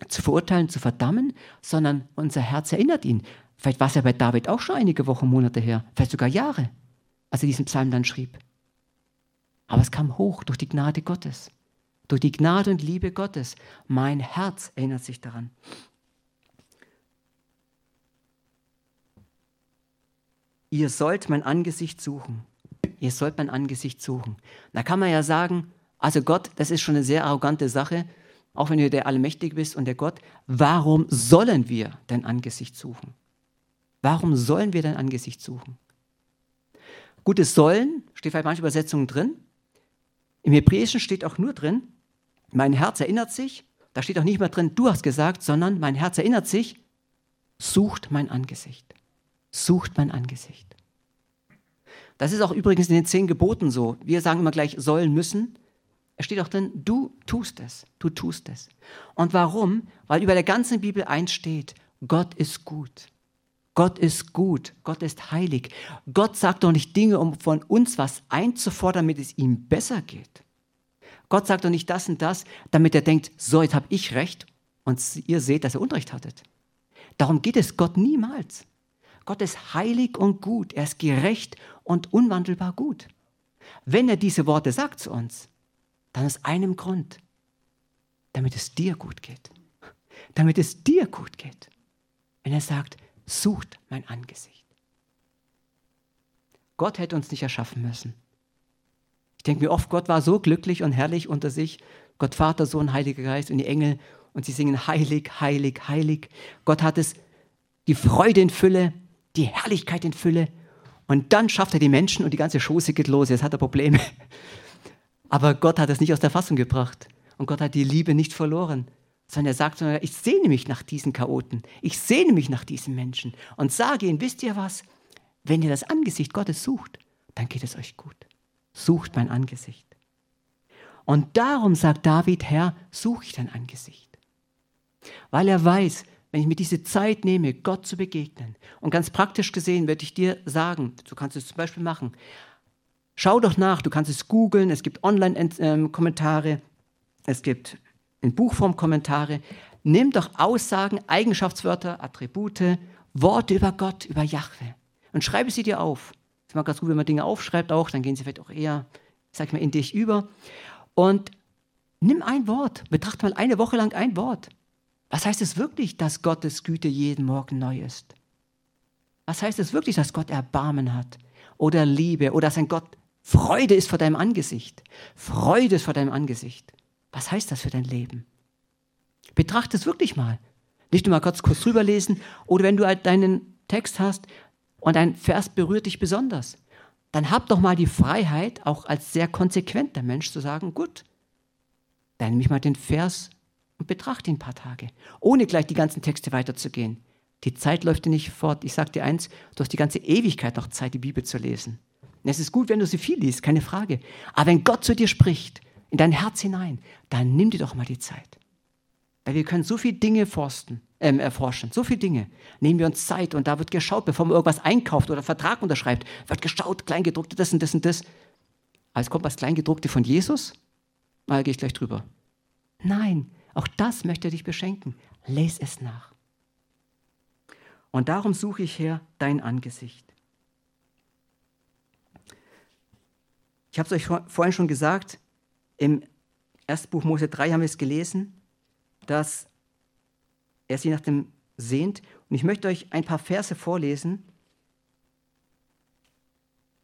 zu verurteilen, zu verdammen, sondern unser Herz erinnert ihn. Vielleicht war es ja bei David auch schon einige Wochen, Monate her, vielleicht sogar Jahre, als er diesen Psalm dann schrieb. Aber es kam hoch durch die Gnade Gottes, durch die Gnade und Liebe Gottes. Mein Herz erinnert sich daran. Ihr sollt mein Angesicht suchen. Ihr sollt mein Angesicht suchen. Da kann man ja sagen, also Gott, das ist schon eine sehr arrogante Sache auch wenn du der Allmächtige bist und der Gott, warum sollen wir dein Angesicht suchen? Warum sollen wir dein Angesicht suchen? Gutes Sollen steht bei manchen Übersetzungen drin. Im Hebräischen steht auch nur drin, mein Herz erinnert sich. Da steht auch nicht mehr drin, du hast gesagt, sondern mein Herz erinnert sich, sucht mein Angesicht. Sucht mein Angesicht. Das ist auch übrigens in den zehn Geboten so. Wir sagen immer gleich sollen müssen. Es steht auch drin, du tust es, du tust es. Und warum? Weil über der ganzen Bibel eins steht, Gott ist gut. Gott ist gut, Gott ist heilig. Gott sagt doch nicht Dinge, um von uns was einzufordern, damit es ihm besser geht. Gott sagt doch nicht das und das, damit er denkt, so, jetzt habe ich recht und ihr seht, dass ihr Unrecht hattet. Darum geht es Gott niemals. Gott ist heilig und gut, er ist gerecht und unwandelbar gut. Wenn er diese Worte sagt zu uns, dann aus einem Grund, damit es dir gut geht. Damit es dir gut geht. Wenn er sagt, sucht mein Angesicht. Gott hätte uns nicht erschaffen müssen. Ich denke mir oft, Gott war so glücklich und herrlich unter sich. Gott Vater, Sohn, Heiliger Geist und die Engel. Und sie singen heilig, heilig, heilig. Gott hat es, die Freude in Fülle, die Herrlichkeit in Fülle. Und dann schafft er die Menschen und die ganze Schoße geht los. Jetzt hat er Probleme. Aber Gott hat es nicht aus der Fassung gebracht. Und Gott hat die Liebe nicht verloren. Sondern er sagt, ich sehne mich nach diesen Chaoten. Ich sehne mich nach diesen Menschen. Und sage ihnen, wisst ihr was? Wenn ihr das Angesicht Gottes sucht, dann geht es euch gut. sucht mein Angesicht. Und darum sagt David, Herr, suche ich dein Angesicht. Weil er weiß, wenn ich mir diese Zeit nehme, Gott zu begegnen, und ganz praktisch gesehen würde ich dir sagen, du kannst es zum Beispiel machen, schau doch nach, du kannst es googeln, es gibt Online-Kommentare, es gibt in Buchform Kommentare, nimm doch Aussagen, Eigenschaftswörter, Attribute, Worte über Gott, über Jahwe und schreibe sie dir auf. Es ist mal ganz gut, wenn man Dinge aufschreibt auch, dann gehen sie vielleicht auch eher, sag ich mal, in dich über. Und nimm ein Wort, betrachte mal eine Woche lang ein Wort. Was heißt es wirklich, dass Gottes Güte jeden Morgen neu ist? Was heißt es wirklich, dass Gott Erbarmen hat oder Liebe oder dass ein Gott Freude ist vor deinem Angesicht? Freude ist vor deinem Angesicht. Was heißt das für dein Leben? Betrachte es wirklich mal. Nicht nur mal kurz, kurz drüber lesen oder wenn du halt deinen Text hast und ein Vers berührt dich besonders, dann hab doch mal die Freiheit, auch als sehr konsequenter Mensch zu sagen, gut, dann nehme ich mal den Vers und betrachte ihn ein paar Tage, ohne gleich die ganzen Texte weiterzugehen. Die Zeit läuft dir nicht fort. Ich sage dir eins, du hast die ganze Ewigkeit noch Zeit, die Bibel zu lesen. Es ist gut, wenn du sie viel liest, keine Frage. Aber wenn Gott zu dir spricht, in dein Herz hinein, dann nimm dir doch mal die Zeit. Weil wir können so viele Dinge forsten, äh, erforschen, so viele Dinge. Nehmen wir uns Zeit und da wird geschaut, bevor man irgendwas einkauft oder Vertrag unterschreibt, wird geschaut, Kleingedruckte, das und das und das. Als kommt was Kleingedruckte von Jesus, mal gehe ich gleich drüber. Nein, auch das möchte er dich beschenken. Lese es nach. Und darum suche ich her dein Angesicht. Ich habe es euch vorhin schon gesagt, im ersten Buch Mose 3 haben wir es gelesen, dass er sich nach dem sehnt. Und ich möchte euch ein paar Verse vorlesen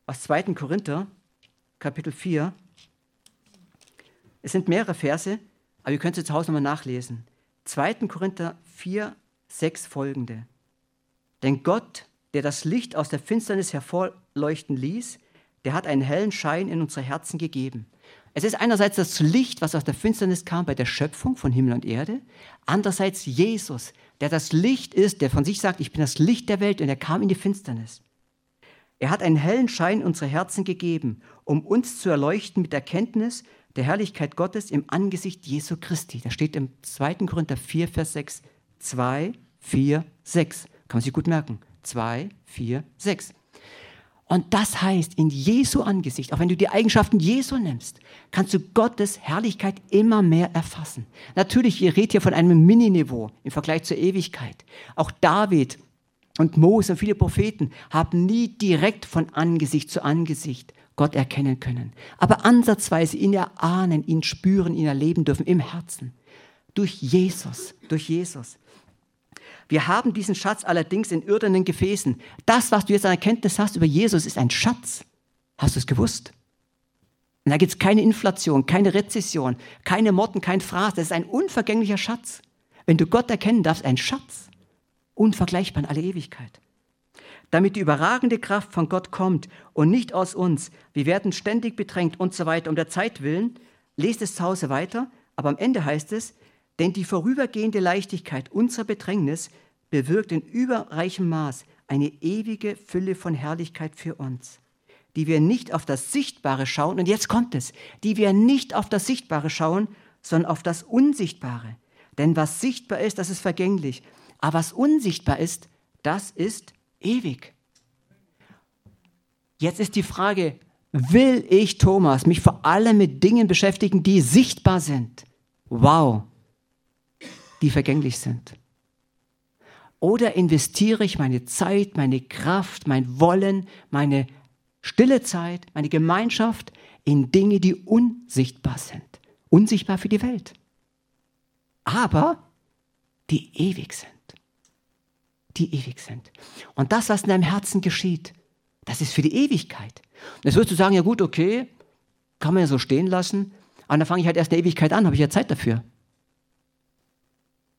aus 2. Korinther, Kapitel 4. Es sind mehrere Verse, aber ihr könnt sie zu Hause nochmal nachlesen. 2. Korinther 4, 6 folgende. Denn Gott, der das Licht aus der Finsternis hervorleuchten ließ, der hat einen hellen Schein in unsere Herzen gegeben. Es ist einerseits das Licht, was aus der Finsternis kam bei der Schöpfung von Himmel und Erde, andererseits Jesus, der das Licht ist, der von sich sagt, ich bin das Licht der Welt und er kam in die Finsternis. Er hat einen hellen Schein in unsere Herzen gegeben, um uns zu erleuchten mit Erkenntnis der Herrlichkeit Gottes im Angesicht Jesu Christi. Das steht im 2. Korinther 4, Vers 6. 2, 4, 6. Kann man sich gut merken. 2, 4, 6. Und das heißt, in Jesu Angesicht, auch wenn du die Eigenschaften Jesu nimmst, kannst du Gottes Herrlichkeit immer mehr erfassen. Natürlich, ihr redet hier von einem Mininiveau im Vergleich zur Ewigkeit. Auch David und Mose und viele Propheten haben nie direkt von Angesicht zu Angesicht Gott erkennen können. Aber ansatzweise ihn erahnen, ihn spüren, ihn erleben dürfen im Herzen. Durch Jesus, durch Jesus. Wir haben diesen Schatz allerdings in irdenen Gefäßen. Das, was du jetzt an Erkenntnis hast über Jesus, ist ein Schatz. Hast du es gewusst? Und da gibt es keine Inflation, keine Rezession, keine Motten, kein Fraß. Das ist ein unvergänglicher Schatz. Wenn du Gott erkennen darfst, ein Schatz. Unvergleichbar in alle Ewigkeit damit die überragende Kraft von Gott kommt und nicht aus uns. Wir werden ständig bedrängt und so weiter. Um der Zeit willen, lest es zu Hause weiter, aber am Ende heißt es, denn die vorübergehende Leichtigkeit unserer Bedrängnis bewirkt in überreichem Maß eine ewige Fülle von Herrlichkeit für uns, die wir nicht auf das Sichtbare schauen, und jetzt kommt es, die wir nicht auf das Sichtbare schauen, sondern auf das Unsichtbare. Denn was sichtbar ist, das ist vergänglich. Aber was unsichtbar ist, das ist ewig. Jetzt ist die Frage, will ich, Thomas, mich vor allem mit Dingen beschäftigen, die sichtbar sind? Wow, die vergänglich sind. Oder investiere ich meine Zeit, meine Kraft, mein Wollen, meine stille Zeit, meine Gemeinschaft in Dinge, die unsichtbar sind. Unsichtbar für die Welt. Aber die ewig sind die ewig sind. Und das, was in deinem Herzen geschieht, das ist für die Ewigkeit. Und jetzt wirst du sagen, ja gut, okay, kann man ja so stehen lassen, aber dann fange ich halt erst eine Ewigkeit an, habe ich ja Zeit dafür.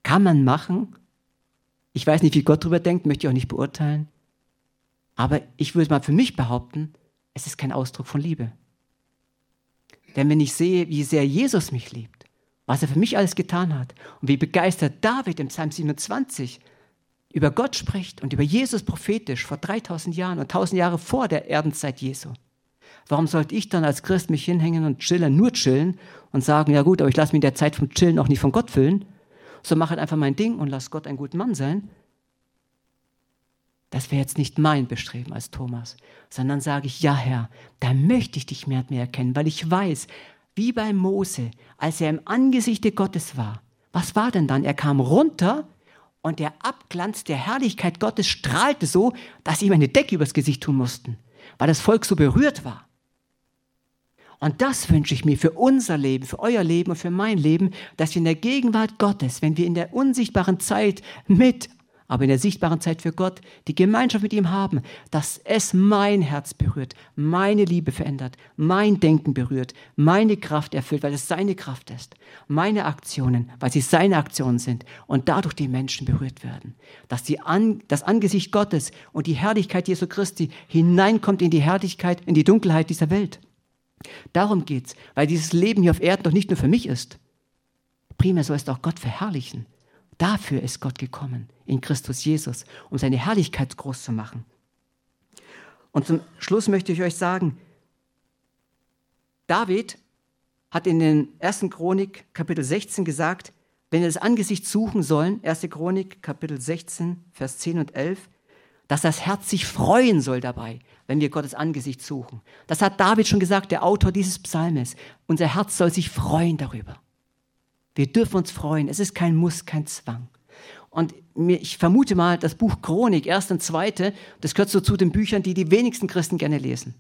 Kann man machen. Ich weiß nicht, wie Gott darüber denkt, möchte ich auch nicht beurteilen. Aber ich würde mal für mich behaupten, es ist kein Ausdruck von Liebe. Denn wenn ich sehe, wie sehr Jesus mich liebt, was er für mich alles getan hat und wie begeistert David im Psalm 27 über Gott spricht und über Jesus prophetisch vor 3000 Jahren und 1000 Jahre vor der Erdenzeit Jesu, Warum sollte ich dann als Christ mich hinhängen und chillen, nur chillen und sagen, ja gut, aber ich lasse mich in der Zeit vom Chillen auch nicht von Gott füllen, so mache halt einfach mein Ding und lass Gott ein guter Mann sein? Das wäre jetzt nicht mein Bestreben als Thomas, sondern sage ich, ja Herr, da möchte ich dich mehr und mehr erkennen, weil ich weiß, wie bei Mose, als er im Angesichte Gottes war, was war denn dann? Er kam runter und der Abglanz der Herrlichkeit Gottes strahlte so, dass sie ihm eine Decke übers Gesicht tun mussten, weil das Volk so berührt war. Und das wünsche ich mir für unser Leben, für euer Leben und für mein Leben, dass wir in der Gegenwart Gottes, wenn wir in der unsichtbaren Zeit mit aber in der sichtbaren Zeit für Gott die Gemeinschaft mit ihm haben, dass es mein Herz berührt, meine Liebe verändert, mein Denken berührt, meine Kraft erfüllt, weil es seine Kraft ist, meine Aktionen, weil sie seine Aktionen sind und dadurch die Menschen berührt werden. Dass die An das Angesicht Gottes und die Herrlichkeit Jesu Christi hineinkommt in die Herrlichkeit, in die Dunkelheit dieser Welt. Darum geht's, weil dieses Leben hier auf Erden doch nicht nur für mich ist. Primär soll es auch Gott verherrlichen. Dafür ist Gott gekommen in Christus Jesus, um seine Herrlichkeit groß zu machen. Und zum Schluss möchte ich euch sagen, David hat in den 1. Chronik Kapitel 16 gesagt, wenn wir das Angesicht suchen sollen, 1. Chronik Kapitel 16, Vers 10 und 11, dass das Herz sich freuen soll dabei, wenn wir Gottes Angesicht suchen. Das hat David schon gesagt, der Autor dieses Psalmes. Unser Herz soll sich freuen darüber. Wir dürfen uns freuen. Es ist kein Muss, kein Zwang. Und ich vermute mal, das Buch Chronik, erste und zweite, das gehört so zu den Büchern, die die wenigsten Christen gerne lesen.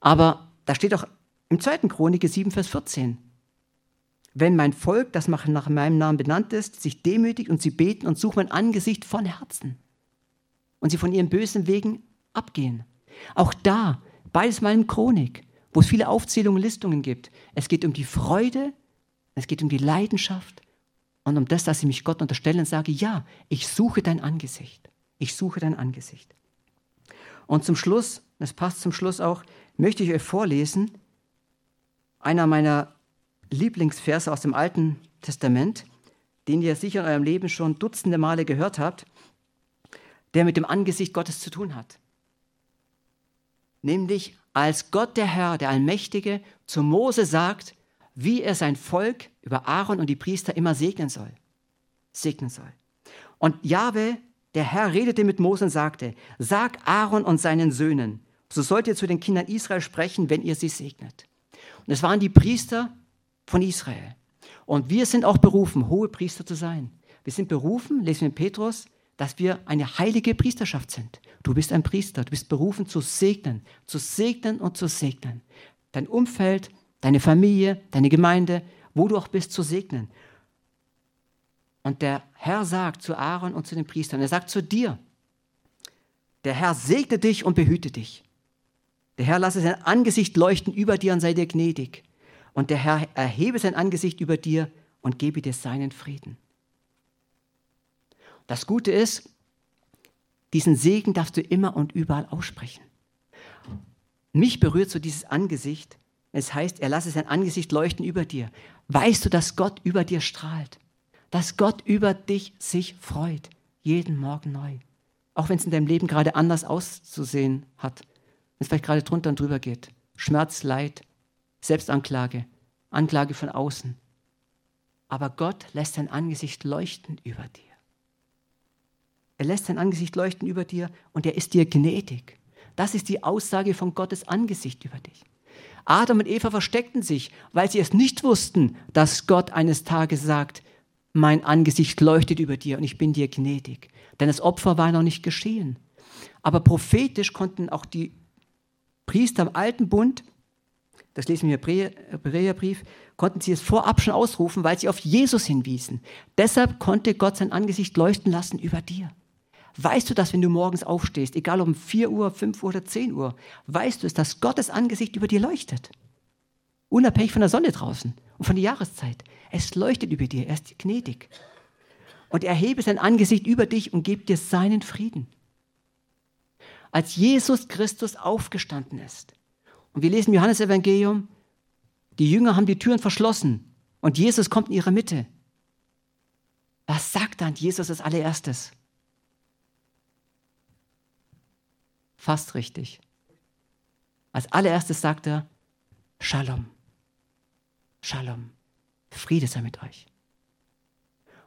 Aber da steht auch im zweiten Chronik 7, Vers 14. Wenn mein Volk, das nach meinem Namen benannt ist, sich demütigt und sie beten und suchen mein Angesicht von Herzen und sie von ihren bösen Wegen abgehen. Auch da, beides mal in Chronik, wo es viele Aufzählungen und Listungen gibt. Es geht um die Freude es geht um die Leidenschaft und um das, dass ich mich Gott unterstelle und sage, ja, ich suche dein Angesicht. Ich suche dein Angesicht. Und zum Schluss, das passt zum Schluss auch, möchte ich euch vorlesen, einer meiner Lieblingsverse aus dem Alten Testament, den ihr sicher in eurem Leben schon dutzende Male gehört habt, der mit dem Angesicht Gottes zu tun hat. Nämlich als Gott der Herr, der Allmächtige, zu Mose sagt, wie er sein Volk über Aaron und die Priester immer segnen soll. Segnen soll. Und Jahwe, der Herr, redete mit Mose und sagte, sag Aaron und seinen Söhnen, so sollt ihr zu den Kindern Israel sprechen, wenn ihr sie segnet. Und es waren die Priester von Israel. Und wir sind auch berufen, hohe Priester zu sein. Wir sind berufen, lesen wir in Petrus, dass wir eine heilige Priesterschaft sind. Du bist ein Priester, du bist berufen zu segnen, zu segnen und zu segnen. Dein Umfeld, deine Familie, deine Gemeinde, wo du auch bist, zu segnen. Und der Herr sagt zu Aaron und zu den Priestern, er sagt zu dir, der Herr segne dich und behüte dich. Der Herr lasse sein Angesicht leuchten über dir und sei dir gnädig. Und der Herr erhebe sein Angesicht über dir und gebe dir seinen Frieden. Das Gute ist, diesen Segen darfst du immer und überall aussprechen. Mich berührt so dieses Angesicht, es heißt, er lasse sein Angesicht leuchten über dir. Weißt du, dass Gott über dir strahlt? Dass Gott über dich sich freut. Jeden Morgen neu. Auch wenn es in deinem Leben gerade anders auszusehen hat. Wenn es vielleicht gerade drunter und drüber geht. Schmerz, Leid, Selbstanklage, Anklage von außen. Aber Gott lässt sein Angesicht leuchten über dir. Er lässt sein Angesicht leuchten über dir und er ist dir gnädig. Das ist die Aussage von Gottes Angesicht über dich. Adam und Eva versteckten sich, weil sie es nicht wussten, dass Gott eines Tages sagt, mein Angesicht leuchtet über dir und ich bin dir gnädig. Denn das Opfer war noch nicht geschehen. Aber prophetisch konnten auch die Priester im alten Bund, das lesen wir im Hebräerbrief, konnten sie es vorab schon ausrufen, weil sie auf Jesus hinwiesen. Deshalb konnte Gott sein Angesicht leuchten lassen über dir. Weißt du das, wenn du morgens aufstehst, egal ob um 4 Uhr, 5 Uhr oder 10 Uhr, weißt du es, dass Gottes Angesicht über dir leuchtet? Unabhängig von der Sonne draußen und von der Jahreszeit. Es leuchtet über dir, er ist gnädig. Und er hebe sein Angesicht über dich und gibt dir seinen Frieden. Als Jesus Christus aufgestanden ist, und wir lesen im Johannesevangelium, die Jünger haben die Türen verschlossen und Jesus kommt in ihre Mitte. Was sagt dann Jesus als allererstes? Fast richtig. Als allererstes sagt er, Shalom. Shalom. Friede sei mit euch.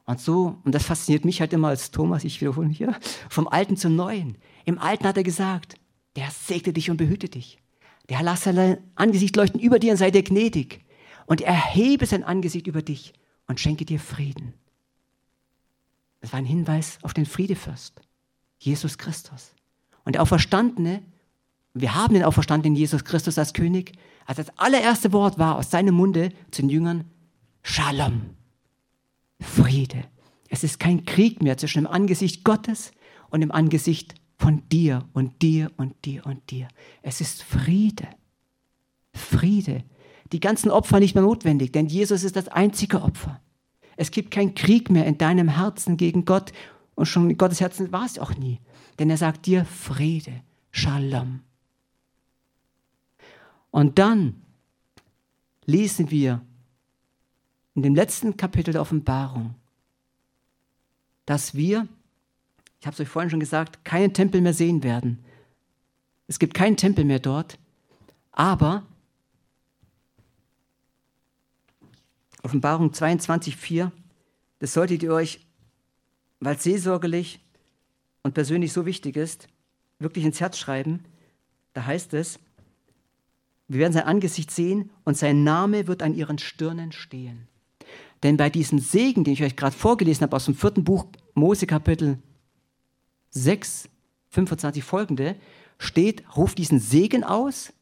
Und so, und das fasziniert mich halt immer als Thomas, ich wiederhole hier, vom Alten zum Neuen. Im Alten hat er gesagt, der segne dich und behüte dich. Der lasse sein Angesicht leuchten über dir und sei dir gnädig. Und erhebe sein Angesicht über dich und schenke dir Frieden. Das war ein Hinweis auf den Friedefürst, Jesus Christus. Und der Auferstandene, wir haben den Auferstandenen Jesus Christus als König, als das allererste Wort war aus seinem Munde zu den Jüngern, Shalom, Friede. Es ist kein Krieg mehr zwischen dem Angesicht Gottes und dem Angesicht von dir und dir und dir und dir. Es ist Friede. Friede. Die ganzen Opfer nicht mehr notwendig, denn Jesus ist das einzige Opfer. Es gibt keinen Krieg mehr in deinem Herzen gegen Gott und schon in Gottes Herzen war es auch nie. Denn er sagt dir Friede, Shalom. Und dann lesen wir in dem letzten Kapitel der Offenbarung, dass wir, ich habe es euch vorhin schon gesagt, keinen Tempel mehr sehen werden. Es gibt keinen Tempel mehr dort, aber Offenbarung 22,4, das solltet ihr euch, weil seelsorgerlich und persönlich so wichtig ist, wirklich ins Herz schreiben. Da heißt es, wir werden sein Angesicht sehen und sein Name wird an ihren Stirnen stehen. Denn bei diesem Segen, den ich euch gerade vorgelesen habe aus dem vierten Buch Mose Kapitel 6, 25 folgende, steht, ruf diesen Segen aus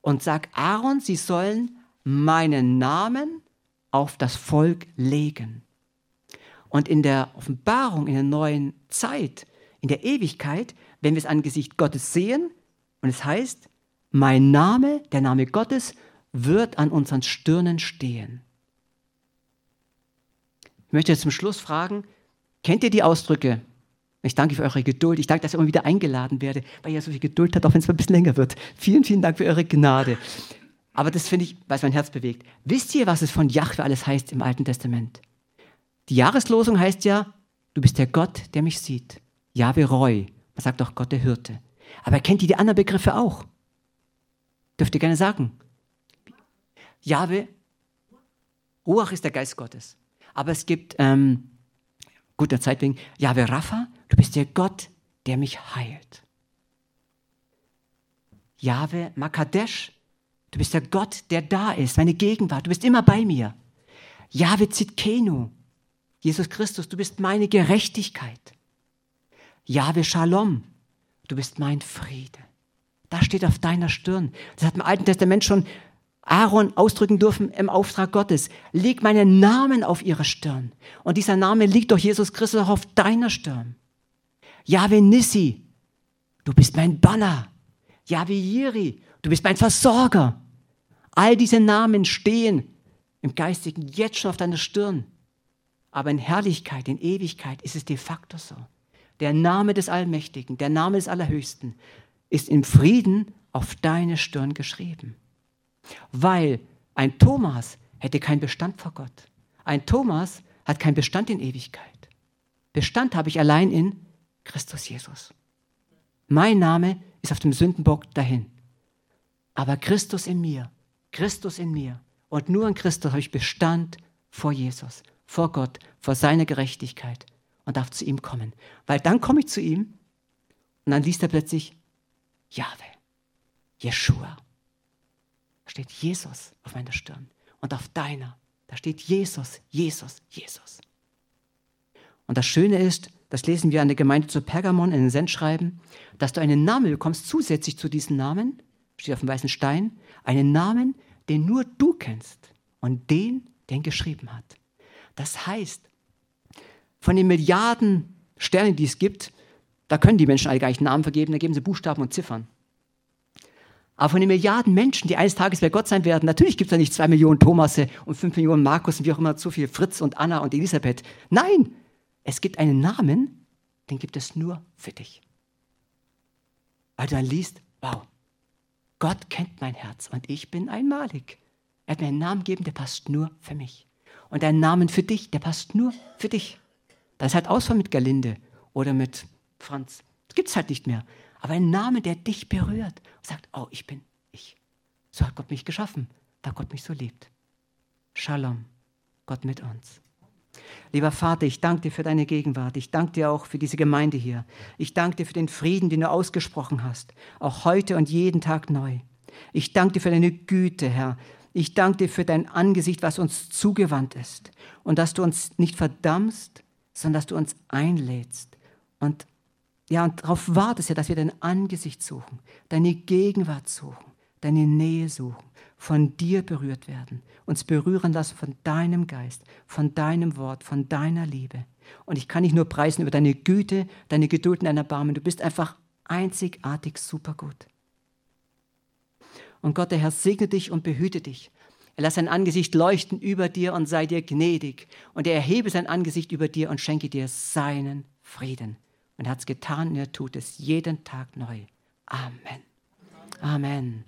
und sag Aaron, sie sollen meinen Namen auf das Volk legen. Und in der Offenbarung, in der neuen Zeit, in der Ewigkeit, wenn wir das Angesicht Gottes sehen, und es heißt, mein Name, der Name Gottes, wird an unseren Stirnen stehen. Ich möchte jetzt zum Schluss fragen, kennt ihr die Ausdrücke? Ich danke für eure Geduld. Ich danke, dass ich immer wieder eingeladen werde, weil ihr so viel Geduld habt, auch wenn es ein bisschen länger wird. Vielen, vielen Dank für eure Gnade. Aber das finde ich, weil es mein Herz bewegt. Wisst ihr, was es von Jahwe alles heißt im Alten Testament? Die Jahreslosung heißt ja, du bist der Gott, der mich sieht. Jahwe Roy. Man sagt auch Gott der Hirte. Aber kennt ihr die anderen Begriffe auch? Dürft ihr gerne sagen. Jahwe, Ruach ist der Geist Gottes. Aber es gibt, ähm, guter Zeit wegen, Jahwe Rapha, du bist der Gott, der mich heilt. Jahwe Makadesh, du bist der Gott, der da ist, meine Gegenwart, du bist immer bei mir. Jahwe Zitkenu, Jesus Christus, du bist meine Gerechtigkeit. Jahwe Shalom, du bist mein Friede. Das steht auf deiner Stirn. Das hat im Alten Testament schon Aaron ausdrücken dürfen im Auftrag Gottes. Leg meinen Namen auf ihre Stirn. Und dieser Name liegt durch Jesus Christus auch auf deiner Stirn. Yahweh Nissi, du bist mein Banner. Yahweh Yiri, du bist mein Versorger. All diese Namen stehen im Geistigen jetzt schon auf deiner Stirn. Aber in Herrlichkeit, in Ewigkeit ist es de facto so. Der Name des Allmächtigen, der Name des Allerhöchsten ist im Frieden auf deine Stirn geschrieben. Weil ein Thomas hätte keinen Bestand vor Gott. Ein Thomas hat keinen Bestand in Ewigkeit. Bestand habe ich allein in Christus Jesus. Mein Name ist auf dem Sündenbock dahin. Aber Christus in mir, Christus in mir und nur in Christus habe ich Bestand vor Jesus, vor Gott, vor seiner Gerechtigkeit und darf zu ihm kommen. Weil dann komme ich zu ihm und dann liest er plötzlich Jahwe, Jeshua. Da steht Jesus auf meiner Stirn und auf deiner. Da steht Jesus, Jesus, Jesus. Und das Schöne ist, das lesen wir an der Gemeinde zu Pergamon in den Sendschreiben, dass du einen Namen bekommst, zusätzlich zu diesem Namen, steht auf dem weißen Stein, einen Namen, den nur du kennst und den, den geschrieben hat. Das heißt, von den Milliarden Sternen, die es gibt, da können die Menschen alle gar nicht Namen vergeben, da geben sie Buchstaben und Ziffern. Aber von den Milliarden Menschen, die eines Tages bei Gott sein werden, natürlich gibt es da nicht zwei Millionen Thomasse und fünf Millionen Markus und wie auch immer so viel Fritz und Anna und Elisabeth. Nein, es gibt einen Namen, den gibt es nur für dich. Weil du dann liest, wow, Gott kennt mein Herz und ich bin einmalig. Er hat mir einen Namen gegeben, der passt nur für mich. Und einen Namen für dich, der passt nur für dich. Das ist halt Ausfall mit Galinde oder mit Franz. Das gibt es halt nicht mehr. Aber ein Name, der dich berührt und sagt, oh, ich bin ich. So hat Gott mich geschaffen, da Gott mich so liebt. Shalom, Gott mit uns. Lieber Vater, ich danke dir für deine Gegenwart. Ich danke dir auch für diese Gemeinde hier. Ich danke dir für den Frieden, den du ausgesprochen hast, auch heute und jeden Tag neu. Ich danke dir für deine Güte, Herr. Ich danke dir für dein Angesicht, was uns zugewandt ist. Und dass du uns nicht verdammst, sondern dass du uns einlädst. Und ja, und darauf wartest ja, dass wir dein Angesicht suchen, deine Gegenwart suchen, deine Nähe suchen, von dir berührt werden, uns berühren lassen von deinem Geist, von deinem Wort, von deiner Liebe. Und ich kann nicht nur preisen über deine Güte, deine Geduld und dein Erbarmen. Du bist einfach einzigartig supergut. Und Gott, der Herr, segne dich und behüte dich. Er lasse sein Angesicht leuchten über dir und sei dir gnädig. Und er erhebe sein Angesicht über dir und schenke dir seinen Frieden. Und er hat es getan und er tut es jeden Tag neu. Amen. Amen.